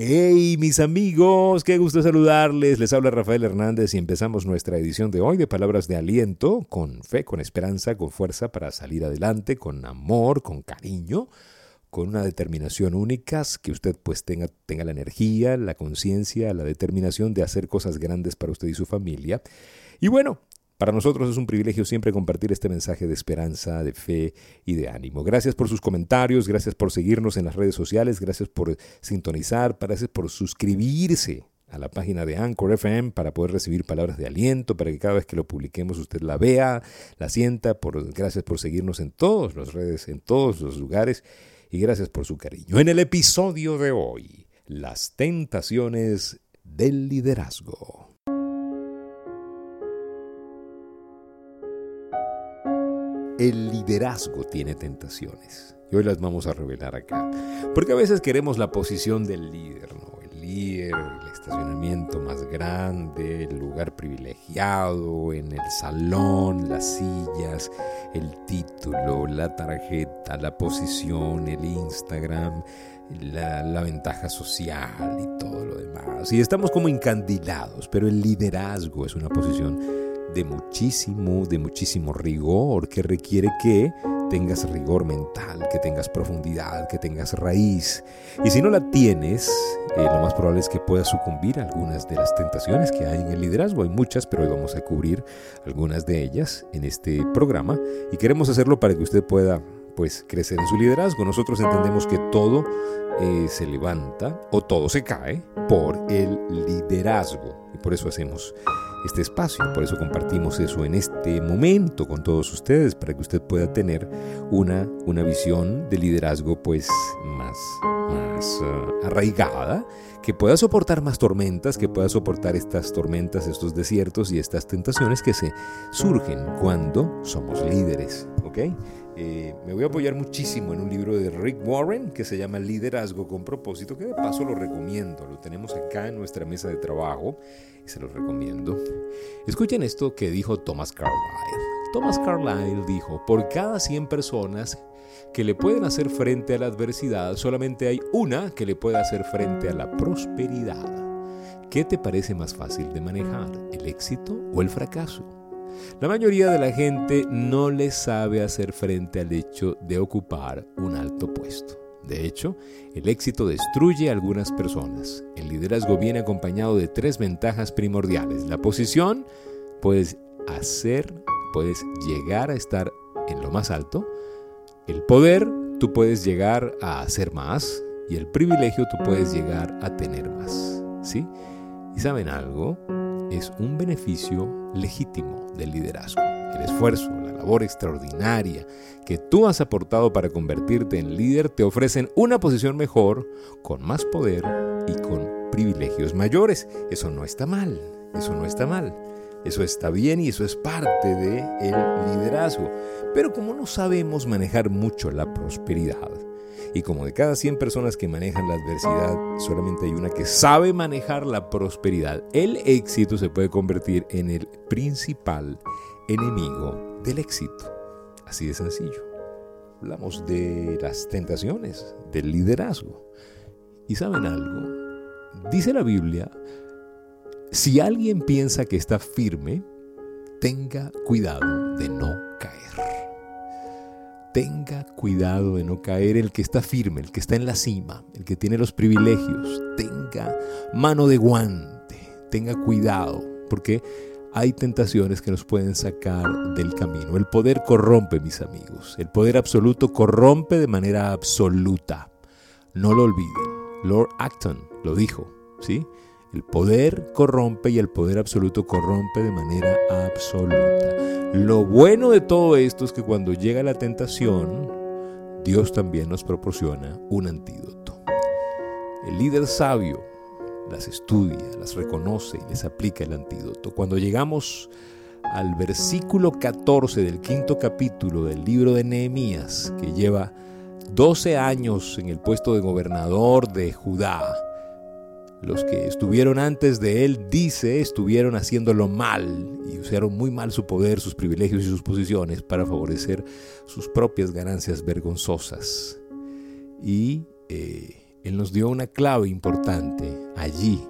Hey, mis amigos, qué gusto saludarles. Les habla Rafael Hernández y empezamos nuestra edición de hoy de Palabras de Aliento, con fe, con esperanza, con fuerza para salir adelante, con amor, con cariño, con una determinación única, que usted pues tenga, tenga la energía, la conciencia, la determinación de hacer cosas grandes para usted y su familia. Y bueno, para nosotros es un privilegio siempre compartir este mensaje de esperanza, de fe y de ánimo. Gracias por sus comentarios, gracias por seguirnos en las redes sociales, gracias por sintonizar, gracias por suscribirse a la página de Anchor FM para poder recibir palabras de aliento, para que cada vez que lo publiquemos usted la vea, la sienta. Por, gracias por seguirnos en todas las redes, en todos los lugares y gracias por su cariño. En el episodio de hoy, las tentaciones del liderazgo. El liderazgo tiene tentaciones. Y hoy las vamos a revelar acá. Porque a veces queremos la posición del líder, ¿no? El líder, el estacionamiento más grande, el lugar privilegiado, en el salón, las sillas, el título, la tarjeta, la posición, el Instagram, la, ventaja social y todo lo demás. Y estamos como encandilados, pero el liderazgo es una posición de muchísimo, de muchísimo rigor, que requiere que tengas rigor mental, que tengas profundidad, que tengas raíz. Y si no la tienes, eh, lo más probable es que puedas sucumbir a algunas de las tentaciones que hay en el liderazgo. Hay muchas, pero hoy vamos a cubrir algunas de ellas en este programa y queremos hacerlo para que usted pueda pues crecer en su liderazgo. Nosotros entendemos que todo eh, se levanta o todo se cae por el liderazgo y por eso hacemos este espacio. Por eso compartimos eso en este momento con todos ustedes, para que usted pueda tener una, una visión de liderazgo pues más, más uh, arraigada, que pueda soportar más tormentas, que pueda soportar estas tormentas, estos desiertos y estas tentaciones que se surgen cuando somos líderes. ¿ok? Eh, me voy a apoyar muchísimo en un libro de Rick Warren que se llama Liderazgo con propósito, que de paso lo recomiendo, lo tenemos acá en nuestra mesa de trabajo y se lo recomiendo. Escuchen esto que dijo Thomas Carlyle. Thomas Carlyle dijo, por cada 100 personas que le pueden hacer frente a la adversidad, solamente hay una que le puede hacer frente a la prosperidad. ¿Qué te parece más fácil de manejar, el éxito o el fracaso? La mayoría de la gente no le sabe hacer frente al hecho de ocupar un alto puesto. De hecho, el éxito destruye a algunas personas. El liderazgo viene acompañado de tres ventajas primordiales. La posición, puedes hacer, puedes llegar a estar en lo más alto. El poder, tú puedes llegar a hacer más. Y el privilegio, tú puedes llegar a tener más. ¿Sí? ¿Y saben algo? Es un beneficio legítimo del liderazgo. El esfuerzo, la labor extraordinaria que tú has aportado para convertirte en líder te ofrecen una posición mejor, con más poder y con privilegios mayores. Eso no está mal, eso no está mal. Eso está bien y eso es parte del liderazgo. Pero como no sabemos manejar mucho la prosperidad, y como de cada 100 personas que manejan la adversidad, solamente hay una que sabe manejar la prosperidad, el éxito se puede convertir en el principal enemigo del éxito. Así de sencillo. Hablamos de las tentaciones, del liderazgo. ¿Y saben algo? Dice la Biblia, si alguien piensa que está firme, tenga cuidado de no caer tenga cuidado de no caer el que está firme, el que está en la cima, el que tiene los privilegios, tenga mano de guante, tenga cuidado, porque hay tentaciones que nos pueden sacar del camino. El poder corrompe, mis amigos, el poder absoluto corrompe de manera absoluta. No lo olviden. Lord Acton lo dijo, ¿sí? El poder corrompe y el poder absoluto corrompe de manera absoluta. Lo bueno de todo esto es que cuando llega la tentación, Dios también nos proporciona un antídoto. El líder sabio las estudia, las reconoce y les aplica el antídoto. Cuando llegamos al versículo 14 del quinto capítulo del libro de Nehemías, que lleva 12 años en el puesto de gobernador de Judá, los que estuvieron antes de él, dice, estuvieron haciéndolo mal y usaron muy mal su poder, sus privilegios y sus posiciones para favorecer sus propias ganancias vergonzosas. Y eh, Él nos dio una clave importante allí,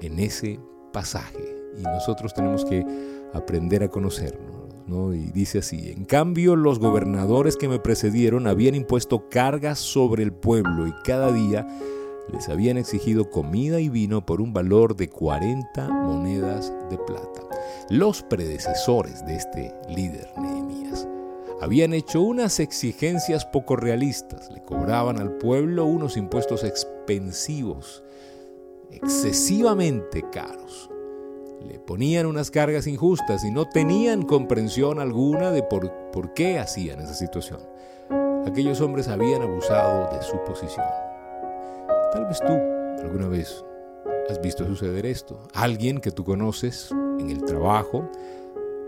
en ese pasaje, y nosotros tenemos que aprender a conocernos. ¿no? Y dice así, en cambio los gobernadores que me precedieron habían impuesto cargas sobre el pueblo y cada día les habían exigido comida y vino por un valor de 40 monedas de plata. Los predecesores de este líder, Nehemías, habían hecho unas exigencias poco realistas. Le cobraban al pueblo unos impuestos expensivos, excesivamente caros. Le ponían unas cargas injustas y no tenían comprensión alguna de por, por qué hacían esa situación. Aquellos hombres habían abusado de su posición. Tal vez tú alguna vez has visto suceder esto. Alguien que tú conoces en el trabajo,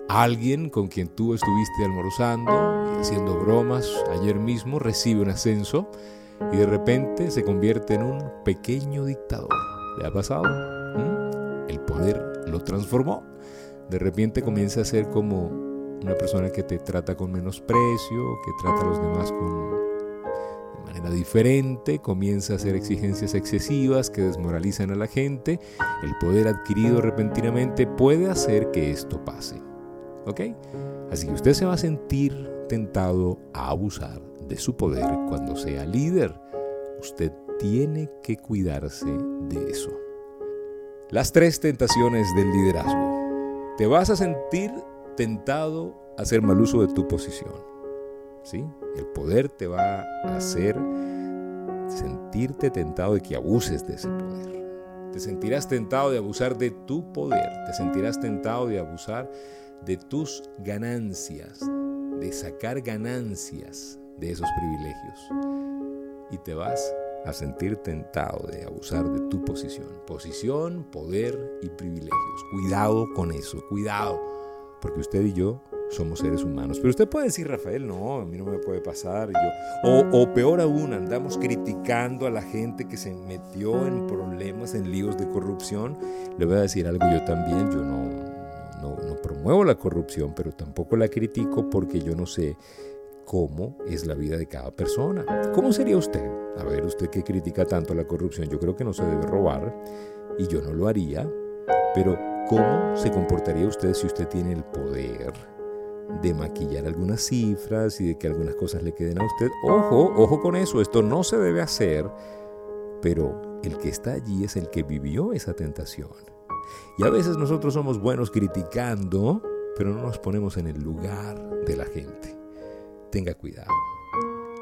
alguien con quien tú estuviste almorzando y haciendo bromas ayer mismo recibe un ascenso y de repente se convierte en un pequeño dictador. ¿Le ha pasado? ¿Mm? El poder lo transformó. De repente comienza a ser como una persona que te trata con menosprecio, que trata a los demás con manera diferente, comienza a hacer exigencias excesivas que desmoralizan a la gente, el poder adquirido repentinamente puede hacer que esto pase. ¿Ok? Así que usted se va a sentir tentado a abusar de su poder cuando sea líder. Usted tiene que cuidarse de eso. Las tres tentaciones del liderazgo. Te vas a sentir tentado a hacer mal uso de tu posición. El poder te va a hacer sentirte tentado de que abuses de ese poder. Te sentirás tentado de abusar de tu poder. Te sentirás tentado de abusar de tus ganancias, de sacar ganancias de esos privilegios. Y te vas a sentir tentado de abusar de tu posición. Posición, poder y privilegios. Cuidado con eso, cuidado. Porque usted y yo somos seres humanos. Pero usted puede decir, Rafael, no, a mí no me puede pasar. Yo, o, o, peor aún, andamos criticando a la gente que se metió en problemas, en líos de corrupción. Le voy a decir algo yo también, yo no, no, no promuevo la corrupción, pero tampoco la critico porque yo no sé cómo es la vida de cada persona. ¿Cómo sería usted? A ver, usted que critica tanto la corrupción, yo creo que no se debe robar y yo no lo haría, pero ¿cómo se comportaría usted si usted tiene el poder? De maquillar algunas cifras y de que algunas cosas le queden a usted. Ojo, ojo con eso, esto no se debe hacer, pero el que está allí es el que vivió esa tentación. Y a veces nosotros somos buenos criticando, pero no nos ponemos en el lugar de la gente. Tenga cuidado.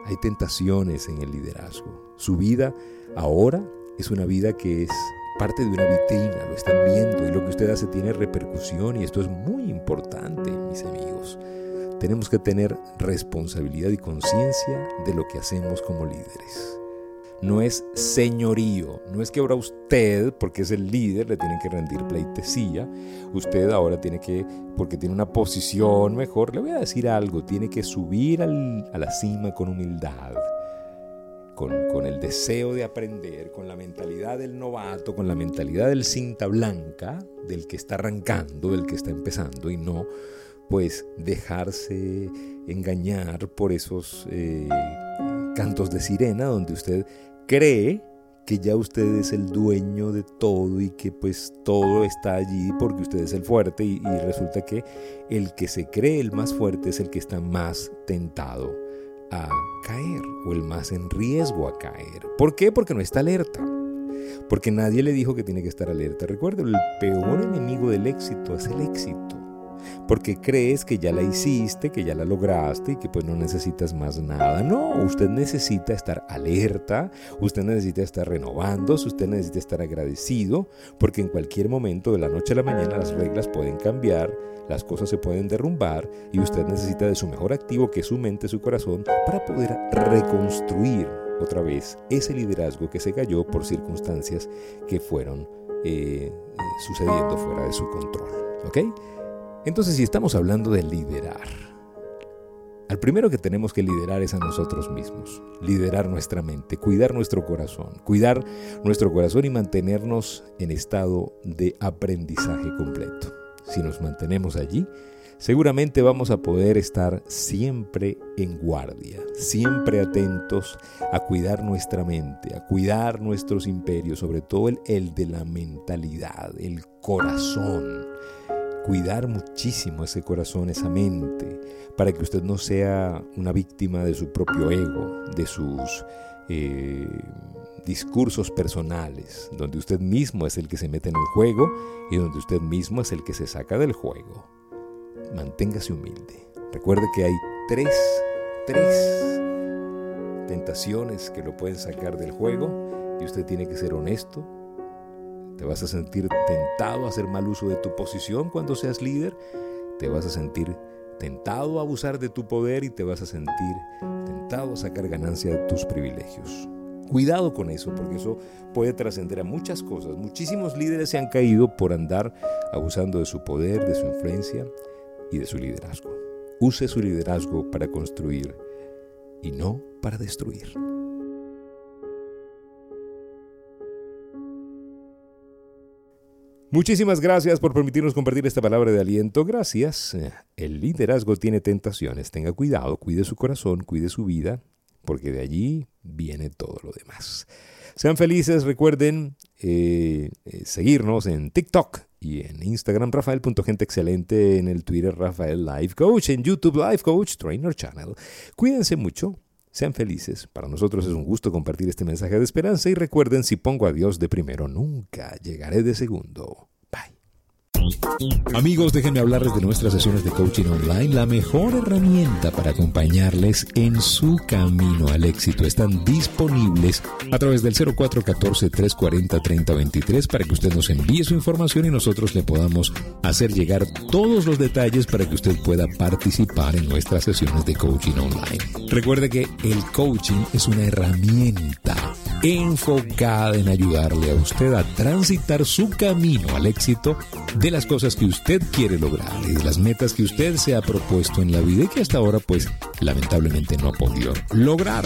Hay tentaciones en el liderazgo. Su vida ahora es una vida que es parte de una vitrina, lo están viendo y lo que usted hace tiene repercusión y esto es muy importante, mis amigos. Tenemos que tener responsabilidad y conciencia de lo que hacemos como líderes. No es señorío, no es que ahora usted, porque es el líder, le tiene que rendir pleitesía. Usted ahora tiene que, porque tiene una posición mejor, le voy a decir algo, tiene que subir a la cima con humildad con, el deseo de aprender, con la mentalidad del novato, con la mentalidad del cinta blanca, del que está arrancando, del que está empezando, y no pues dejarse engañar por esos eh, cantos de sirena donde usted cree que ya usted es el dueño de todo y que pues todo está allí porque usted es el fuerte y resulta que el que se cree el más fuerte es el que está más tentado a caer o el más en riesgo a caer. ¿Por qué? Porque no está alerta. Porque nadie le dijo que tiene que estar alerta. Recuerda, el peor enemigo del éxito es el éxito. Porque crees que ya la hiciste, que ya la lograste y que pues no necesitas más nada. No, usted necesita estar alerta, usted necesita estar renovándose, usted necesita estar agradecido, porque en cualquier momento de la noche a la mañana las reglas pueden cambiar, las cosas se pueden derrumbar y usted necesita de su mejor activo, que es su mente, su corazón, para poder reconstruir otra vez ese liderazgo que se cayó por circunstancias que fueron eh, sucediendo fuera de su control. ¿Ok? Entonces, si estamos hablando de liderar, al primero que tenemos que liderar es a nosotros mismos, liderar nuestra mente, cuidar nuestro corazón, cuidar nuestro corazón y mantenernos en estado de aprendizaje completo. Si nos mantenemos allí, seguramente vamos a poder estar siempre en guardia, siempre atentos a cuidar nuestra mente, a cuidar nuestros imperios, sobre todo el, el de la mentalidad, el corazón. Cuidar muchísimo ese corazón, esa mente, para que usted no sea una víctima de su propio ego, de sus eh, discursos personales, donde usted mismo es el que se mete en el juego y donde usted mismo es el que se saca del juego manténgase humilde. Recuerde que hay tres, tres tentaciones que lo pueden sacar del juego y usted tiene que ser honesto. Te vas a sentir tentado a hacer mal uso de tu posición cuando seas líder. Te vas a sentir tentado a abusar de tu poder y te vas a sentir tentado a sacar ganancia de tus privilegios. Cuidado con eso, porque eso puede trascender a muchas cosas. Muchísimos líderes se han caído por andar abusando de su poder, de su influencia, y de su liderazgo. Use su liderazgo para construir y no para destruir. Muchísimas gracias por permitirnos compartir esta palabra de aliento. Gracias. El liderazgo tiene tentaciones. Tenga cuidado, cuide su corazón, cuide su vida, porque de allí viene todo lo demás. Sean felices, recuerden eh, eh, seguirnos en TikTok y en Instagram Rafael.genteexcelente, en el Twitter Rafael Life Coach, en YouTube Life Coach Trainer Channel. Cuídense mucho, sean felices. Para nosotros es un gusto compartir este mensaje de esperanza y recuerden, si pongo a Dios de primero, nunca llegaré de segundo. Amigos, déjenme hablarles de nuestras sesiones de coaching online, la mejor herramienta para acompañarles en su camino al éxito. Están disponibles a través del 0414-340-3023 para que usted nos envíe su información y nosotros le podamos hacer llegar todos los detalles para que usted pueda participar en nuestras sesiones de coaching online. Recuerde que el coaching es una herramienta enfocada en ayudarle a usted a transitar su camino al éxito de las cosas que usted quiere lograr y las metas que usted se ha propuesto en la vida y que hasta ahora pues lamentablemente no ha podido lograr.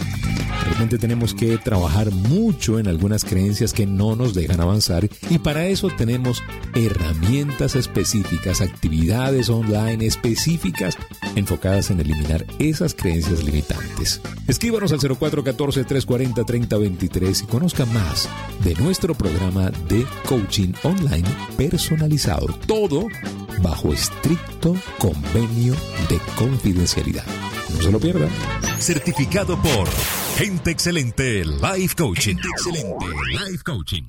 Realmente tenemos que trabajar mucho en algunas creencias que no nos dejan avanzar y para eso tenemos herramientas específicas, actividades online específicas enfocadas en eliminar esas creencias limitantes. Escríbanos al 0414 340 3023 y conozca más de nuestro programa de coaching online personalizado. Todo bajo estricto convenio de confidencialidad. No se lo pierda. Certificado por Gente Excelente Life Coaching. Excelente Life Coaching.